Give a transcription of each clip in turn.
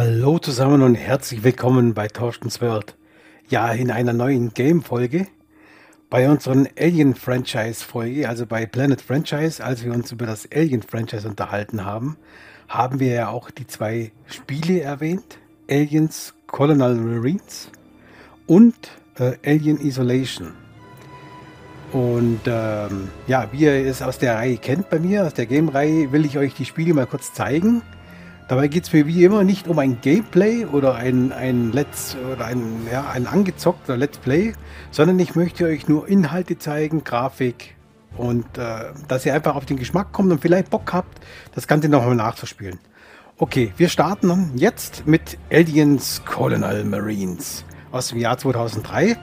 Hallo zusammen und herzlich willkommen bei Torstens World. Ja, in einer neuen Game-Folge. Bei unseren Alien-Franchise-Folge, also bei Planet Franchise, als wir uns über das Alien-Franchise unterhalten haben, haben wir ja auch die zwei Spiele erwähnt. Aliens Colonial Marines und äh, Alien Isolation. Und ähm, ja, wie ihr es aus der Reihe kennt bei mir, aus der Game-Reihe, will ich euch die Spiele mal kurz zeigen Dabei geht es mir wie immer nicht um ein Gameplay oder ein, ein Let's oder ein, ja, ein angezockter Let's Play, sondern ich möchte euch nur Inhalte zeigen, Grafik und äh, dass ihr einfach auf den Geschmack kommt und vielleicht Bock habt, das Ganze nochmal nachzuspielen. Okay, wir starten jetzt mit Aliens Colonial Marines aus dem Jahr 2003.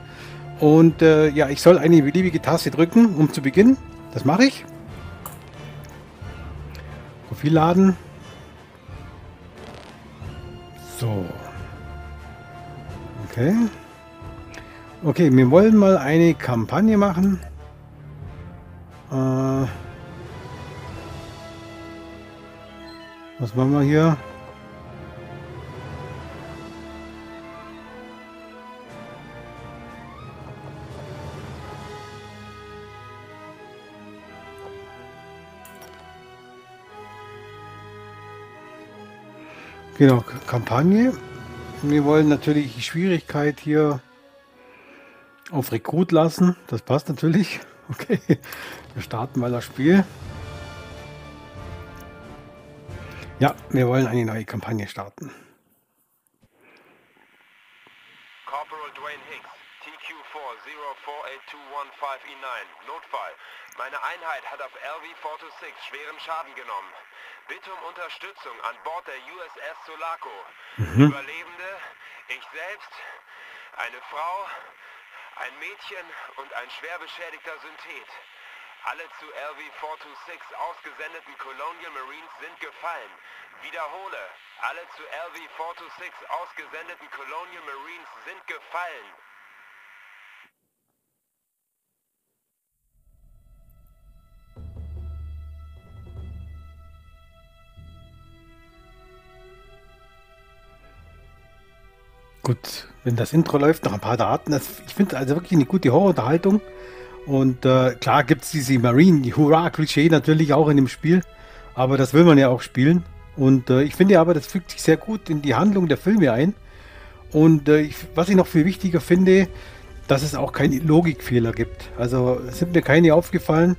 Und äh, ja, ich soll eine beliebige Taste drücken, um zu beginnen. Das mache ich. Profil laden. So. Okay. Okay, wir wollen mal eine Kampagne machen. Äh, was machen wir hier? Genau, Kampagne. Wir wollen natürlich die Schwierigkeit hier auf Rekrut lassen. Das passt natürlich. Okay, wir starten mal das Spiel. Ja, wir wollen eine neue Kampagne starten. Corporal Dwayne Hicks, TQ4-048215E9, Notfall. Meine Einheit hat auf LV-426 schweren Schaden genommen. Bitte um Unterstützung an Bord der USS Sulaco. Mhm. Überlebende, ich selbst, eine Frau, ein Mädchen und ein schwer beschädigter Synthet. Alle zu LV-426 ausgesendeten Colonial Marines sind gefallen. Wiederhole, alle zu LV-426 ausgesendeten Colonial Marines sind gefallen. Gut, wenn das Intro läuft, noch ein paar Daten. Das, ich finde also wirklich eine gute Horrorunterhaltung. Und äh, klar gibt es diese Marine, die Hurra-Klischee natürlich auch in dem Spiel. Aber das will man ja auch spielen. Und äh, ich finde aber, das fügt sich sehr gut in die Handlung der Filme ein. Und äh, ich, was ich noch viel wichtiger finde, dass es auch keine Logikfehler gibt. Also es sind mir keine aufgefallen.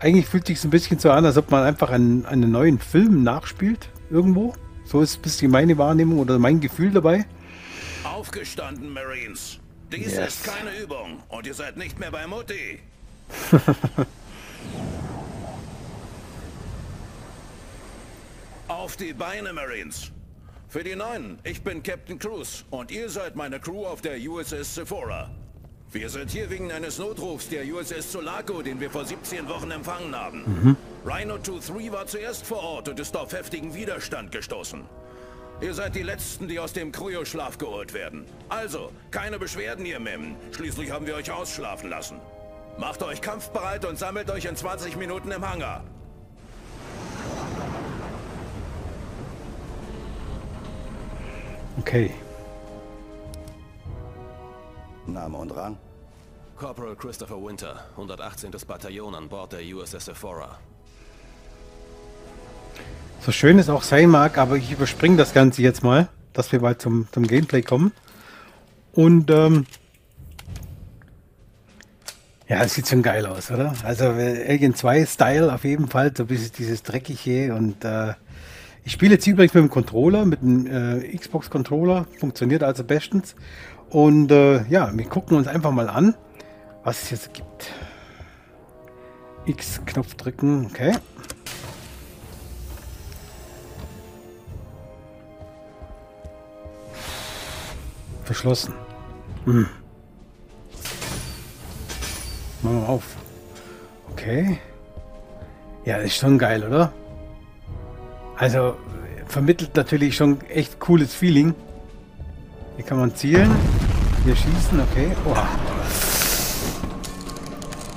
Eigentlich fühlt sich ein bisschen so an, als ob man einfach einen, einen neuen Film nachspielt irgendwo. So ist ein bisschen meine Wahrnehmung oder mein Gefühl dabei. Aufgestanden, Marines. Dies yes. ist keine Übung und ihr seid nicht mehr bei Mutti. Auf die Beine, Marines. Für die Neuen, ich bin Captain Cruz und ihr seid meine Crew auf der USS Sephora. Wir sind hier wegen eines Notrufs der USS Sulaco, den wir vor 17 Wochen empfangen haben. Mhm. Rhino 2-3 war zuerst vor Ort und ist auf heftigen Widerstand gestoßen. Ihr seid die Letzten, die aus dem Kryoschlaf geholt werden. Also, keine Beschwerden, ihr Mem. Schließlich haben wir euch ausschlafen lassen. Macht euch kampfbereit und sammelt euch in 20 Minuten im Hangar. Okay. Name und Rang? Corporal Christopher Winter, 118. Bataillon an Bord der USS Sephora. So schön es auch sein mag, aber ich überspringe das Ganze jetzt mal, dass wir mal zum, zum Gameplay kommen. Und ähm, ja, es sieht schon geil aus, oder? Also Alien 2 Style auf jeden Fall, so ein bisschen dieses dreckige und äh, ich spiele jetzt übrigens mit dem Controller, mit dem äh, Xbox Controller, funktioniert also bestens. Und äh, ja, wir gucken uns einfach mal an, was es jetzt gibt. X-Knopf drücken, okay. Verschlossen. Hm. Machen wir auf. Okay. Ja, ist schon geil, oder? Also, vermittelt natürlich schon echt cooles Feeling. Hier kann man zielen. Hier schießen, okay. Oha.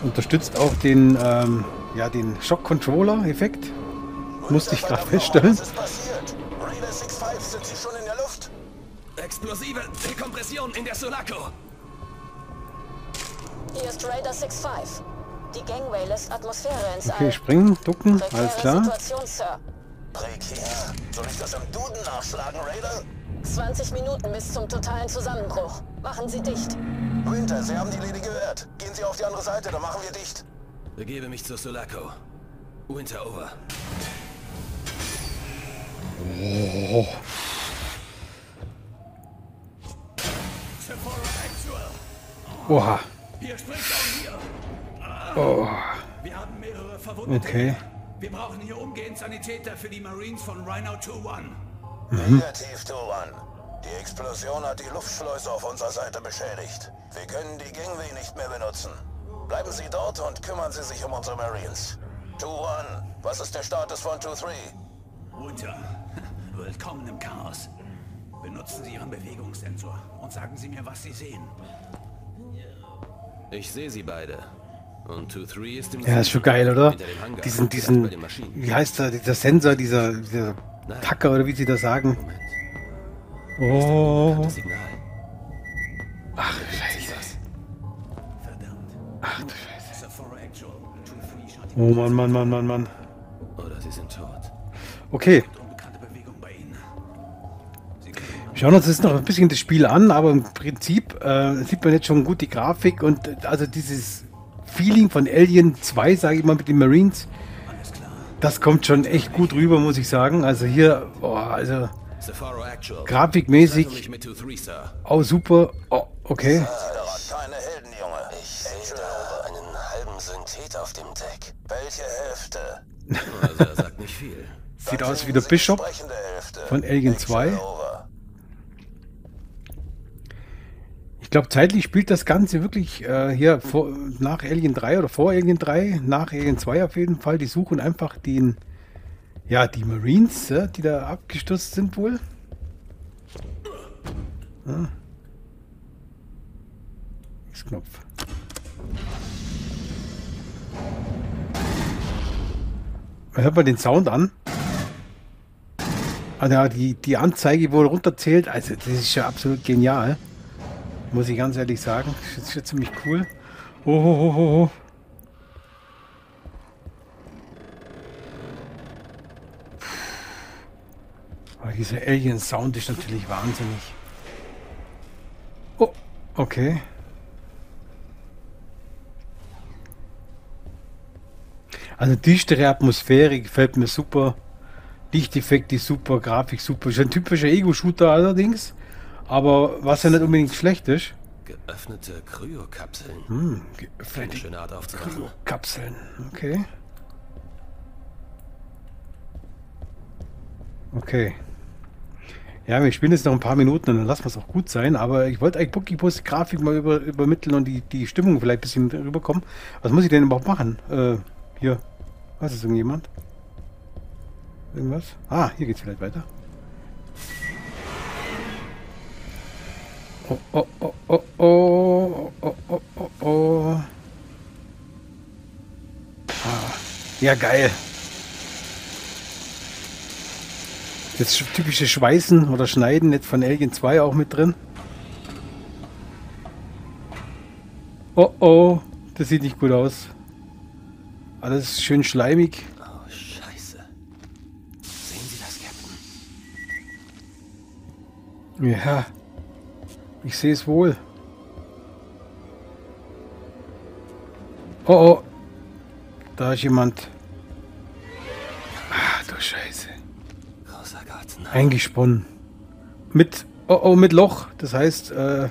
Unterstützt auch den, ähm, ja, den Shock-Controller-Effekt. Musste ich gerade feststellen. Explosive Dekompression in der Sulaco. Hier ist Raider 6-5. Die Gangway lässt Atmosphäre ins Okay, springen, ducken, alles Prekäre klar. Situation, Sir. Prekär. Soll ich das im Duden nachschlagen, Raider? 20 Minuten bis zum totalen Zusammenbruch. Machen Sie dicht. Winter, Sie haben die Lady gehört. Gehen Sie auf die andere Seite, dann machen wir dicht. Begebe mich zur Sulaco. Winter over. Oha. Oh, Wir haben mehrere Verwundete. okay. Wir brauchen hier umgehend Sanitäter für die Marines von Rhino 2-1. Negativ, Turan. Die Explosion hat die Luftschleuse auf unserer Seite beschädigt. Wir können die Gangway nicht mehr benutzen. Bleiben Sie dort und kümmern Sie sich um unsere Marines. 2-1, was ist der Status von 2-3? Runter. Willkommen im Chaos. Benutzen Sie Ihren Bewegungssensor und sagen Sie mir, was Sie sehen. Ich sehe sie beide. Und 2-3 ist im Ja, ist schon geil, oder? Diesen, diesen, wie heißt der, dieser Sensor, dieser, dieser Tacker oder wie sie das sagen. Oh, ach, scheiße. Ach du Scheiße. Sephora Actual. 2-3 scheint die Oh Mann, Mann, Mann, Mann, Mann. Oder sie sind tot. Okay, können wir schauen uns jetzt noch ein bisschen das Spiel an, aber im Prinzip äh, sieht man jetzt schon gut die Grafik und äh, also dieses Feeling von Alien 2, sage ich mal, mit den Marines, alles klar. das kommt schon echt gut rüber, muss ich sagen. Also hier, oh, also grafikmäßig Treffe mich mit 2-3, Sir. auch super. Oh, okay. Auf dem Deck. Welche Hälfte? Also er sagt nicht viel. Sieht aus wie der Bishop von Alien Action 2. over. Ich glaube, zeitlich spielt das Ganze wirklich äh, hier vor, nach Alien 3 oder vor Alien 3, nach Alien 2 auf jeden Fall. Die suchen einfach den, ja, die Marines, ja, die da abgestürzt sind wohl. Ja. X-Knopf. Hört man den Sound an? Also ja, die, die Anzeige wurde runterzählt. Also das ist ja absolut genial. Muss ich ganz ehrlich sagen. Das ist ja ziemlich cool. Oh, oh, oh, oh. Aber dieser Alien-Sound ist natürlich wahnsinnig. Oh, okay. Also dichtere Atmosphäre gefällt mir super. Lichteffekte super, Grafik super. Ist ein typischer Ego-Shooter allerdings. Aber was ja nicht unbedingt schlecht ist. Geöffnete Kryokapseln. Hm, Eine geöffnete schöne Art aufzuwachen. Kapseln. Okay. Okay. Ja, wir spielen jetzt noch ein paar Minuten und dann lassen wir es auch gut sein. Aber ich wollte eigentlich bloß die Grafik mal über, übermitteln und die, die Stimmung vielleicht ein bisschen rüberkommen. Was muss ich denn überhaupt machen? Äh, hier. Was ist irgendjemand? Irgendwas? Ah, hier geht's vielleicht weiter. Oh, oh, oh, oh, oh, oh, oh, oh, oh. Ah, ja, geil. Das typische Schweißen oder Schneiden nicht von Alien 2 auch mit drin. Oh oh, das sieht nicht gut aus. Alles schön schleimig. Oh, scheiße. Sehen Sie das, Captain? Ja, ich sehe es wohl. Oh oh, da ist jemand. Ah, du Scheiße. Eingesponnen. Mit, oh oh, mit Loch. Das heißt, äh,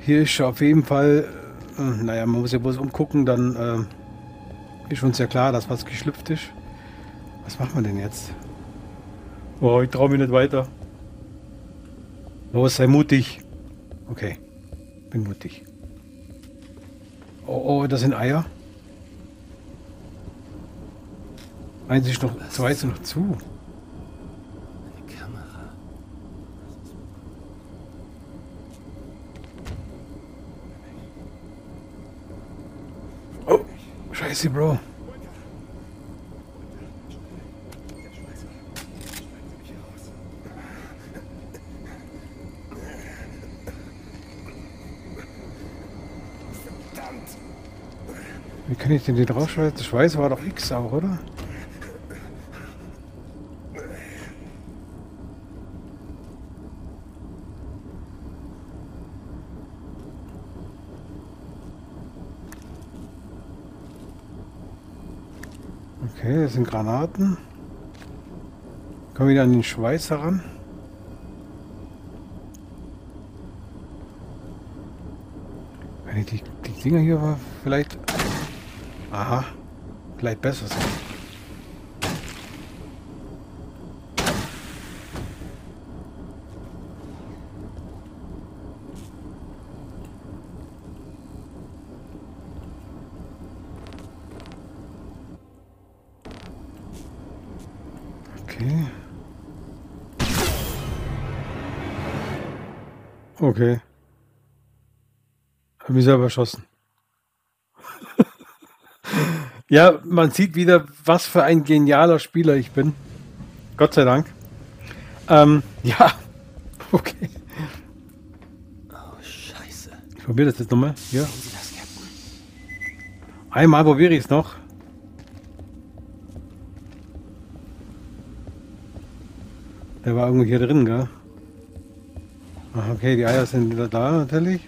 hier ist auf jeden Fall, äh, naja, man muss ja bloß umgucken, dann äh, ist uns ja klar, dass was geschlüpft ist. Was machen wir denn jetzt? Oh, ich traue mich nicht weiter. Los, sei mutig. Okay, bin mutig. Oh, oh, das sind Eier. Eins ist noch, zwei sind noch zu. Kamera. Oh, scheiße, Bro. Kann ich denn den rausschmeißen? Das Schweiß war doch X auch, oder? Okay, das sind Granaten. Kommen wieder an den Schweiß heran. Wenn ich die, die Dinger hier vielleicht... Aha. Vielleicht besser sind. Okay. Okay. Hab selber erschossen. Ja, man sieht wieder, was für ein genialer Spieler ich bin. Gott sei Dank. Ähm, ja. Okay. Oh, scheiße. Ich probiere das jetzt nochmal. Captain? Einmal probiere ich es noch. Der war irgendwo hier drin, gell? Ach, okay, die Eier sind wieder da, natürlich.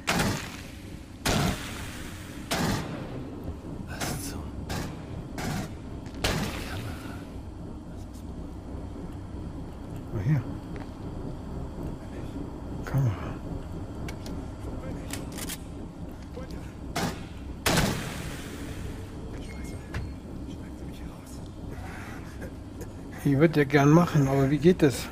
Ich würde ja gern machen, aber wie geht das?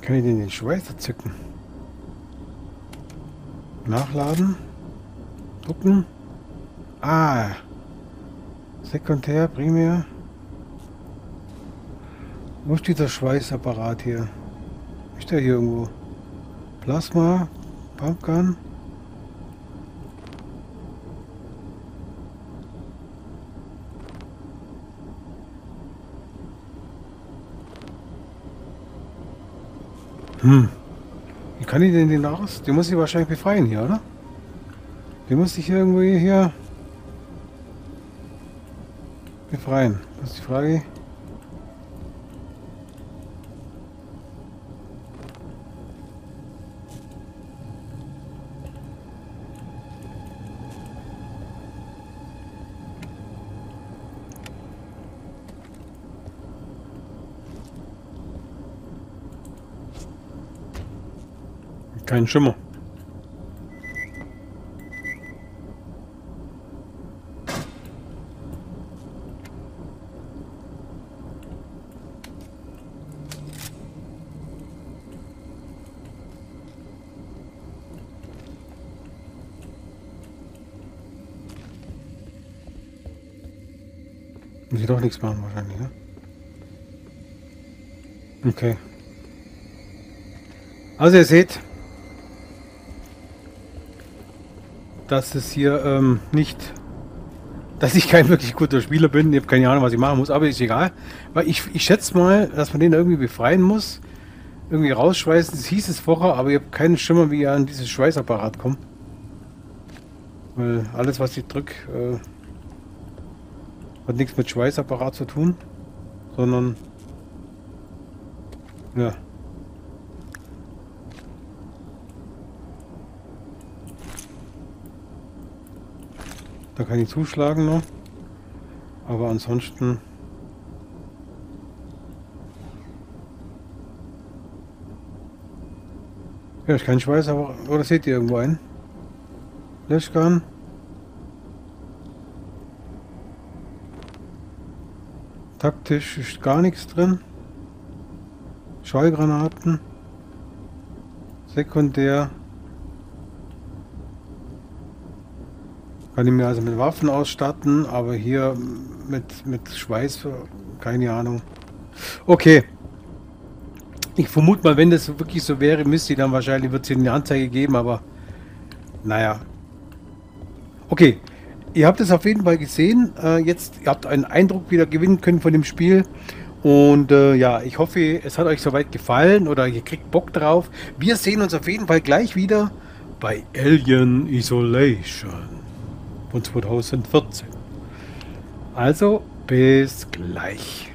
Kann ich denn den Schweißer zücken? Nachladen. Drucken. Ah. Sekundär, primär. Wo ist dieser Schweißapparat hier? Ist der hier irgendwo? Plasma, Pumpgun. Hm. Wie kann ich denn den aus? Den muss ich wahrscheinlich befreien hier, oder? Den muss ich irgendwie hier befreien. Das ist die Frage. Kein Schimmer. Muss ich doch nichts machen wahrscheinlich, ne? Okay. Also ihr seht, dass es hier ähm, nicht, dass ich kein wirklich guter Spieler bin. Ich habe keine Ahnung, was ich machen muss, aber ist egal. Weil ich, ich schätze mal, dass man den irgendwie befreien muss. Irgendwie rausschweißen. Das hieß es vorher, aber ich habe keinen Schimmer, wie ich an dieses Schweißapparat komme. Weil alles, was ich drücke, äh, hat nichts mit Schweißapparat zu tun, sondern ja. Da kann ich zuschlagen noch. Aber ansonsten... Ja, ist kein Schweiß, aber... Oder seht ihr irgendwo einen? Löschgarn. Taktisch ist gar nichts drin. Schallgranaten. Sekundär. Kann ich mir also mit Waffen ausstatten, aber hier mit, mit Schweiß, keine Ahnung. Okay. Ich vermute mal, wenn das wirklich so wäre, müsste dann wahrscheinlich, wird es eine Anzeige geben, aber naja. Okay. ihr habt es auf jeden Fall gesehen. Äh, jetzt, ihr habt einen Eindruck wieder gewinnen können von dem Spiel. Und äh, ja, ich hoffe, es hat euch soweit gefallen oder ihr kriegt Bock drauf. Wir sehen uns auf jeden Fall gleich wieder bei Alien Isolation von 2014. Also, bis gleich.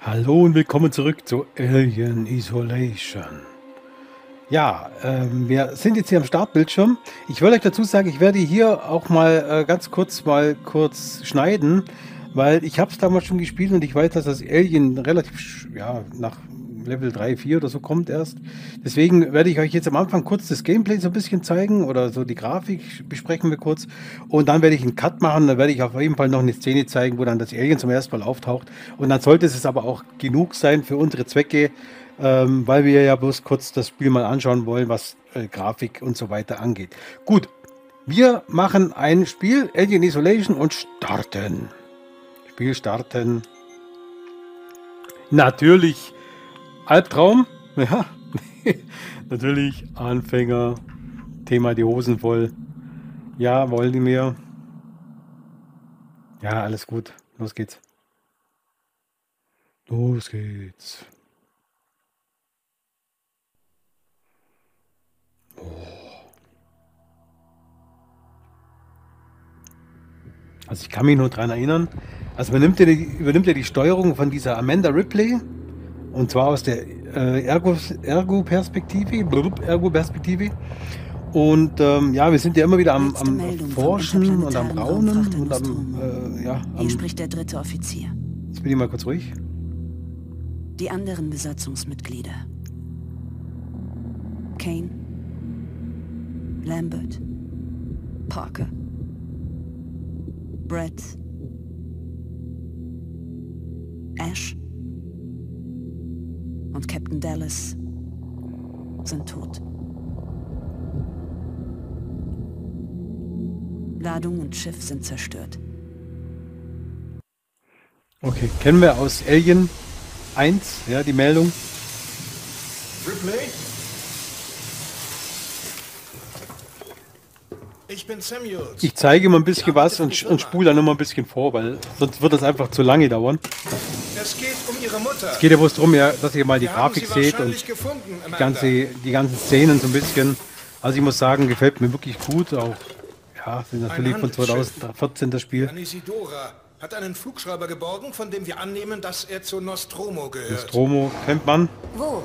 Hallo und willkommen zurück zu Alien Isolation. Ja, ähm, wir sind jetzt hier am Startbildschirm. Ich wollte euch dazu sagen, ich werde hier auch mal äh, ganz kurz mal kurz schneiden, weil ich habe es damals schon gespielt und ich weiß, dass das Alien relativ ja, nach Level 3, 4 oder so kommt erst. Deswegen werde ich euch jetzt am Anfang kurz das Gameplay so ein bisschen zeigen oder so die Grafik besprechen wir kurz. Und dann werde ich einen Cut machen, dann werde ich auf jeden Fall noch eine Szene zeigen, wo dann das Alien zum ersten Mal auftaucht. Und dann sollte es aber auch genug sein für unsere Zwecke, ähm, weil wir ja bloß kurz das Spiel mal anschauen wollen, was äh, Grafik und so weiter angeht. Gut, wir machen ein Spiel, Alien Isolation und starten. Spiel starten. Natürlich Albtraum, ja, natürlich Anfänger, Thema die Hosen voll. Ja, wollen die mir? Ja, alles gut. Los geht's. Los geht's. Oh. Also ich kann mich nur daran erinnern, also man nimmt ja die, übernimmt ja die Steuerung von dieser Amanda Ripley und zwar aus der äh, Ergo-Perspektive. Ergo-Perspektive. Und ähm, ja, wir sind ja immer wieder am, am Forschen und am Raunen und am, äh, ja, am... Hier spricht der dritte Offizier. Jetzt bin ich mal kurz ruhig. Die anderen Besatzungsmitglieder. Kane. Lambert. Parker. Brett. Ash und Captain Dallas sind tot. Ladung und Schiff sind zerstört. Okay, kennen wir aus Alien 1, ja, die Meldung. Ripley? Bin Samuels. Ich zeige mal ein bisschen was und, und spule dann immer ein bisschen vor, weil sonst wird das einfach zu lange dauern. Es geht um Ihre Mutter. Es geht ja bloß darum, ja, dass ihr mal die Grafik seht und die, ganze, die ganzen Szenen so ein bisschen. Also ich muss sagen, gefällt mir wirklich gut. Auch ja, sind natürlich von 2014 das Spiel. Anisidora hat einen Flugschreiber geborgen, von dem wir annehmen, dass er zu Nostromo gehört. Nostromo kennt man. Wo?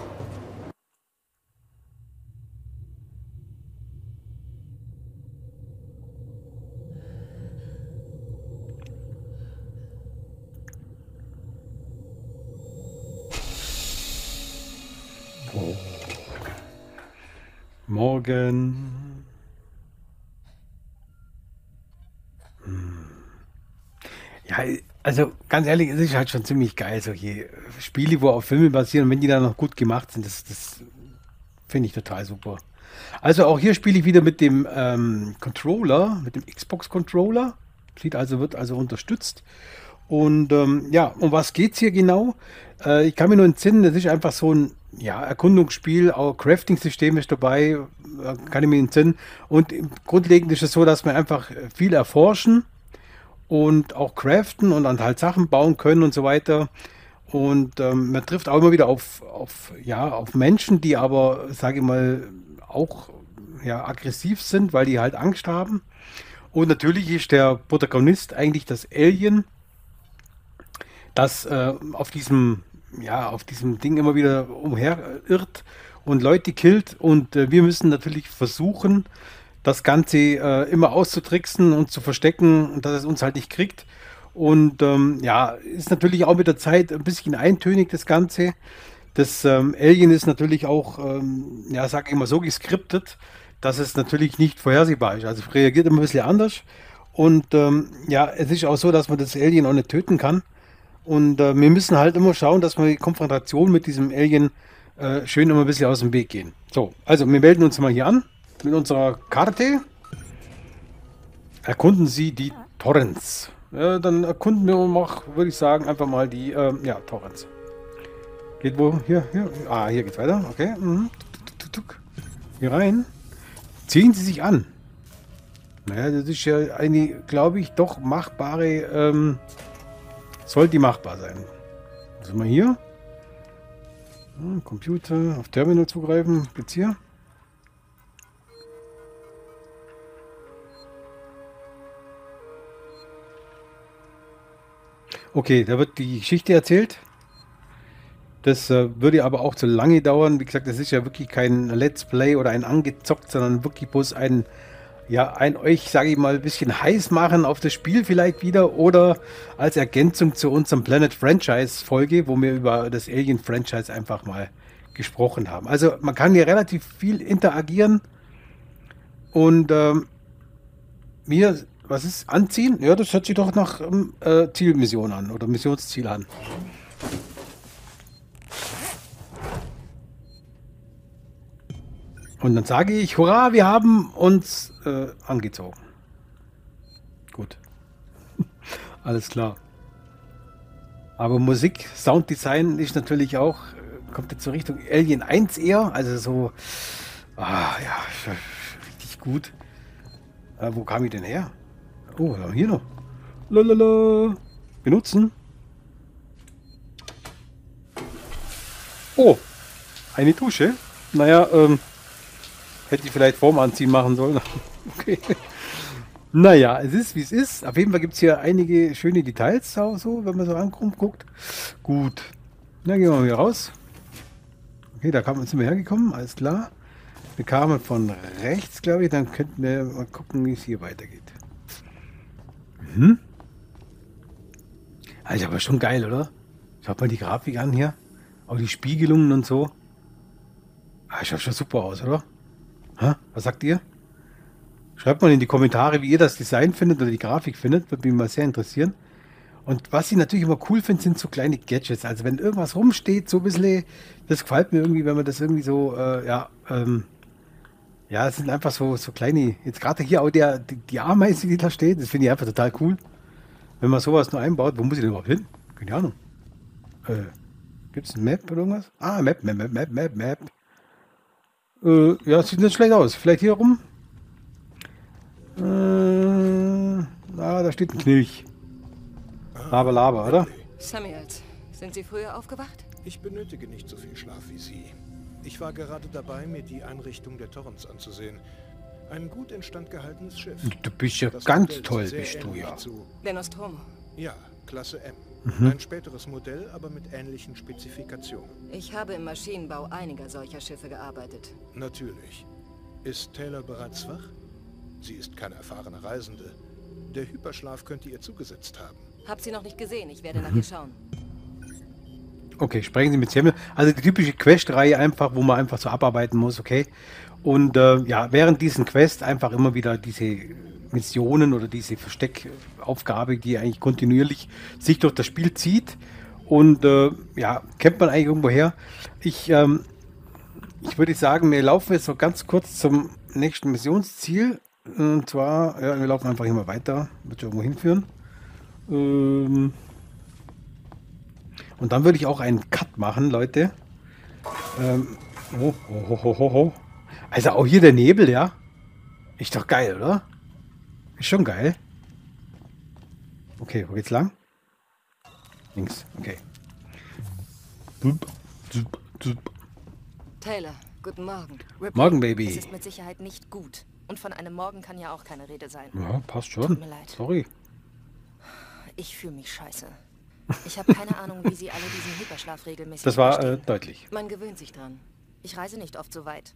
Morgen. Hm. Ja, also ganz ehrlich, es ist halt schon ziemlich geil, solche Spiele, wo auf Filme basieren, wenn die dann noch gut gemacht sind, das, das finde ich total super. Also auch hier spiele ich wieder mit dem ähm, Controller, mit dem Xbox Controller. Sieht also, wird also unterstützt. Und ähm, ja, um was geht es hier genau? Äh, ich kann mir nur entsinnen, das ist einfach so ein ja, Erkundungsspiel, auch Crafting-System ist dabei, kann ich mir entsinnen. Und grundlegend ist es so, dass wir einfach viel erforschen und auch craften und dann halt Sachen bauen können und so weiter. Und ähm, man trifft auch immer wieder auf, auf, ja, auf Menschen, die aber, sage ich mal, auch ja, aggressiv sind, weil die halt Angst haben. Und natürlich ist der Protagonist eigentlich das Alien, das äh, auf diesem ja, auf diesem Ding immer wieder umherirrt und Leute killt. Und äh, wir müssen natürlich versuchen, das Ganze äh, immer auszutricksen und zu verstecken, dass es uns halt nicht kriegt. Und ähm, ja, ist natürlich auch mit der Zeit ein bisschen eintönig, das Ganze. Das ähm, Alien ist natürlich auch, ähm, ja, sag ich mal, so geskriptet, dass es natürlich nicht vorhersehbar ist. Also reagiert immer ein bisschen anders. Und ähm, ja, es ist auch so, dass man das Alien auch nicht töten kann. Und äh, wir müssen halt immer schauen, dass wir die Konfrontation mit diesem Alien äh, schön immer ein bisschen aus dem Weg gehen. So, also wir melden uns mal hier an mit unserer Karte. Erkunden Sie die Torrents. Ja, dann erkunden wir mal, würde ich sagen, einfach mal die, ähm, ja, Torrents. Geht wo? Hier, hier. Ah, hier geht's weiter. Okay. Mhm. Hier rein. Ziehen Sie sich an. Naja, das ist ja eine, glaube ich, doch machbare, ähm, soll die machbar sein. Was haben wir hier? Hm, Computer, auf Terminal zugreifen. Geht's hier? Okay, da wird die Geschichte erzählt. Das äh, würde aber auch zu lange dauern. Wie gesagt, das ist ja wirklich kein Let's Play oder ein angezockt, sondern wirklich bloß ein, ja, ein euch, sage ich mal, ein bisschen heiß machen auf das Spiel vielleicht wieder oder als Ergänzung zu unserem Planet Franchise Folge, wo wir über das Alien Franchise einfach mal gesprochen haben. Also man kann hier relativ viel interagieren und ähm, mir was ist? Anziehen? Ja, das hört sich doch nach ähm, äh, Zielmission an oder Missionsziel an. Und dann sage ich, hurra, wir haben uns äh, angezogen. Gut. Alles klar. Aber Musik, Sounddesign ist natürlich auch, äh, kommt jetzt so Richtung Alien 1 eher, also so, ah ja, richtig gut. Äh, wo kam ich denn her? Oh, hier noch. Lalala. Benutzen. Oh, eine Dusche. Naja, ähm, hätte ich vielleicht vorm Anziehen machen sollen. okay. Naja, es ist wie es ist. Auf jeden Fall gibt es hier einige schöne Details, auch so, wenn man so ankommt, guckt. Gut. Dann gehen wir mal hier raus. Okay, da sind wir hergekommen, alles klar. Wir kamen von rechts, glaube ich. Dann könnten wir mal gucken, wie es hier weitergeht. Mhm. Also aber schon geil, oder? Schaut mal die Grafik an hier. Auch die Spiegelungen und so. Ah, schaut schon super aus, oder? Ha? Was sagt ihr? Schreibt mal in die Kommentare, wie ihr das Design findet oder die Grafik findet. Würde mich mal sehr interessieren. Und was ich natürlich immer cool finde, sind so kleine Gadgets. Also wenn irgendwas rumsteht, so ein bisschen, das gefällt mir irgendwie, wenn man das irgendwie so, äh, ja, ähm, ja, es sind einfach so, so kleine, jetzt gerade hier auch der, die, die Ameise, die da steht, das finde ich einfach total cool. Wenn man sowas nur einbaut, wo muss ich denn überhaupt hin? Keine Ahnung. Äh, Gibt es ein Map oder irgendwas? Ah, Map, Map, Map, Map, Map, Map. Äh, ja, sieht nicht schlecht aus. Vielleicht hier rum? Äh, ah, da steht ein Knilch. Laber, laber, oder? Samuels, sind Sie früher aufgewacht? Ich benötige nicht so viel Schlaf wie Sie. Ich war gerade dabei, mir die Einrichtung der Torrens anzusehen. Ein gut instand gehaltenes Schiff. Du bist ja das ganz Modell toll, bist du ja. Zu der Nostromo. Ja, Klasse M. Mhm. Ein späteres Modell, aber mit ähnlichen Spezifikationen. Ich habe im Maschinenbau einiger solcher Schiffe gearbeitet. Natürlich. Ist Taylor bereits wach? Sie ist keine erfahrene Reisende. Der Hyperschlaf könnte ihr zugesetzt haben. Hab sie noch nicht gesehen. Ich werde mhm. nach ihr schauen. Okay, sprechen Sie mit Samuel. Also die typische Quest-Reihe einfach, wo man einfach so abarbeiten muss, okay. Und äh, ja, während diesen Quest einfach immer wieder diese Missionen oder diese Versteckaufgabe, die eigentlich kontinuierlich sich durch das Spiel zieht. Und äh, ja, kennt man eigentlich irgendwo her. Ich, ähm, ich würde sagen, wir laufen jetzt so ganz kurz zum nächsten Missionsziel. Und zwar, ja, wir laufen einfach immer weiter. Wird schon irgendwo hinführen. Ähm, und dann würde ich auch einen Cut machen, Leute. Ähm, oh, oh, oh, oh, oh. Also auch hier der Nebel, ja? Ist doch geil, oder? Ist schon geil. Okay, wo geht's lang? Links, okay. Taylor, guten Morgen. Ripley, Morgen, Baby. Es ist mit Sicherheit nicht gut. Und von einem Morgen kann ja auch keine Rede sein. Ja, passt schon. Tut mir leid. Sorry. Ich fühle mich scheiße. Ich habe keine Ahnung, wie Sie alle diesen Hyperschlaf regelmäßig Das war äh, deutlich. Man gewöhnt sich dran. Ich reise nicht oft so weit.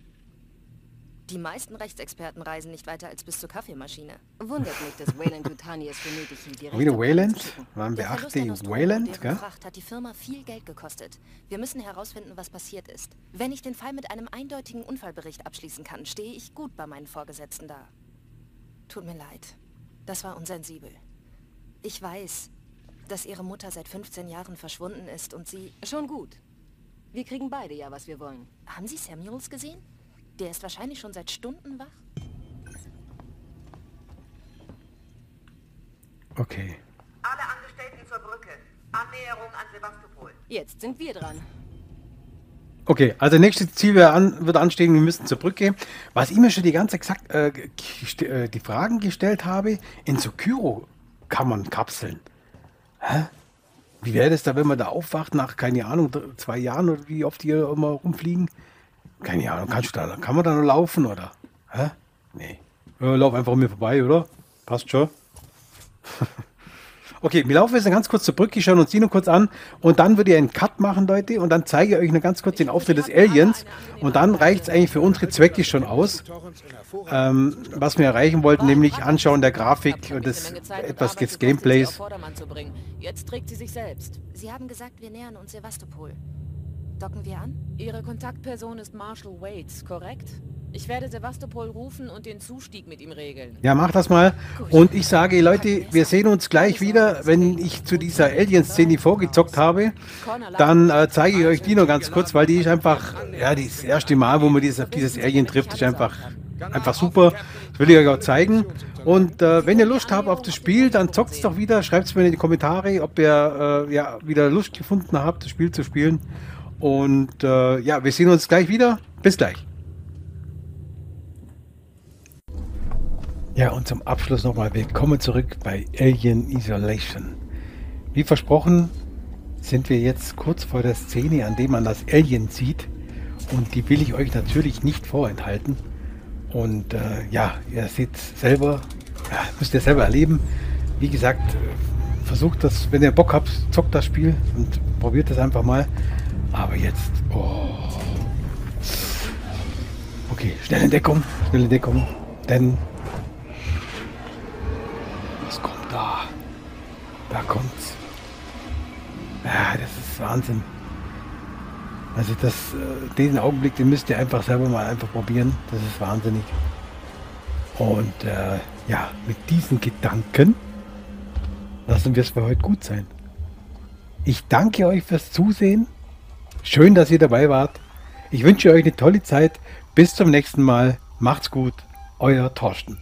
Die meisten Rechtsexperten reisen nicht weiter als bis zur Kaffeemaschine. Wundert mich, dass Wayland Yutani es für nötig hielt, die Wieder Wayland? Waren wir 8 Wayland, gell? Fracht hat die Firma viel Geld gekostet. Wir müssen herausfinden, was passiert ist. Wenn ich den Fall mit einem eindeutigen Unfallbericht abschließen kann, stehe ich gut bei meinen Vorgesetzten da. Tut mir leid. Das war unsensibel. Ich weiß, dass ihre Mutter seit 15 Jahren verschwunden ist und sie... Schon gut. Wir kriegen beide ja, was wir wollen. Haben Sie Samuels gesehen? Der ist wahrscheinlich schon seit Stunden wach. Okay. Alle Angestellten zur Brücke. Annäherung an Sevastopol. Jetzt sind wir dran. Okay, also nächstes Ziel wird, an, wird anstehen, wir müssen zur Brücke. Was ich mir schon die ganze Zeit gesagt, äh, äh, die Fragen gestellt habe, in so Kyro-Kammern kapseln. Hä? Wie wäre das da, wenn man da aufwacht nach, keine Ahnung, zwei Jahren oder wie oft die hier immer rumfliegen? Keine Ahnung, kannst du da, kann man da noch laufen oder? Hä? Nee. Ja, lauf einfach mir vorbei, oder? Passt schon. Okay, wir laufen jetzt ganz kurz zur Brücke, schauen uns die noch kurz an und dann würde ich einen Cut machen, Leute, und dann zeige ich euch noch ganz kurz den Auftritt des Aliens und dann reicht es eigentlich für unsere Zwecke schon aus, ähm, was wir erreichen wollten, nämlich Anschauen der Grafik und des etwas des Gameplays. Jetzt trägt sie sich selbst. Sie haben gesagt, wir nähern uns Sevastopol. Docken wir an? Ihre Kontaktperson ist Marshall Waits, korrekt? Ich werde Sevastopol rufen und den Zustieg mit ihm regeln. Ja, mach das mal. Und ich sage, Leute, wir sehen uns gleich wieder, wenn ich zu dieser Alien-Szene vorgezockt habe. Dann äh, zeige ich euch die noch ganz kurz, weil die ist einfach, ja, das erste Mal, wo man dieses, auf dieses Alien trifft, ist einfach, einfach super. Das will ich euch auch zeigen. Und äh, wenn ihr Lust habt auf das Spiel, dann zockt es doch wieder. Schreibt es mir in die Kommentare, ob ihr äh, ja, wieder Lust gefunden habt, das Spiel zu spielen. Und äh, ja, wir sehen uns gleich wieder. Bis gleich. Ja, und zum Abschluss nochmal willkommen zurück bei Alien Isolation. Wie versprochen sind wir jetzt kurz vor der Szene, an der man das Alien sieht. Und die will ich euch natürlich nicht vorenthalten. Und äh, ja, ihr seht selber, ja, müsst ihr selber erleben. Wie gesagt, versucht das, wenn ihr Bock habt, zockt das Spiel und probiert das einfach mal. Aber jetzt, oh. Okay, schnell in Deckung, schnell in Deckung, denn was kommt da? Da kommt's. Ja, das ist Wahnsinn. Also das, äh, diesen Augenblick, den müsst ihr einfach selber mal einfach probieren. Das ist wahnsinnig. Und äh, ja, mit diesen Gedanken lassen wir es für heute gut sein. Ich danke euch fürs Zusehen. Schön, dass ihr dabei wart. Ich wünsche euch eine tolle Zeit. Bis zum nächsten Mal. Macht's gut. Euer Torsten.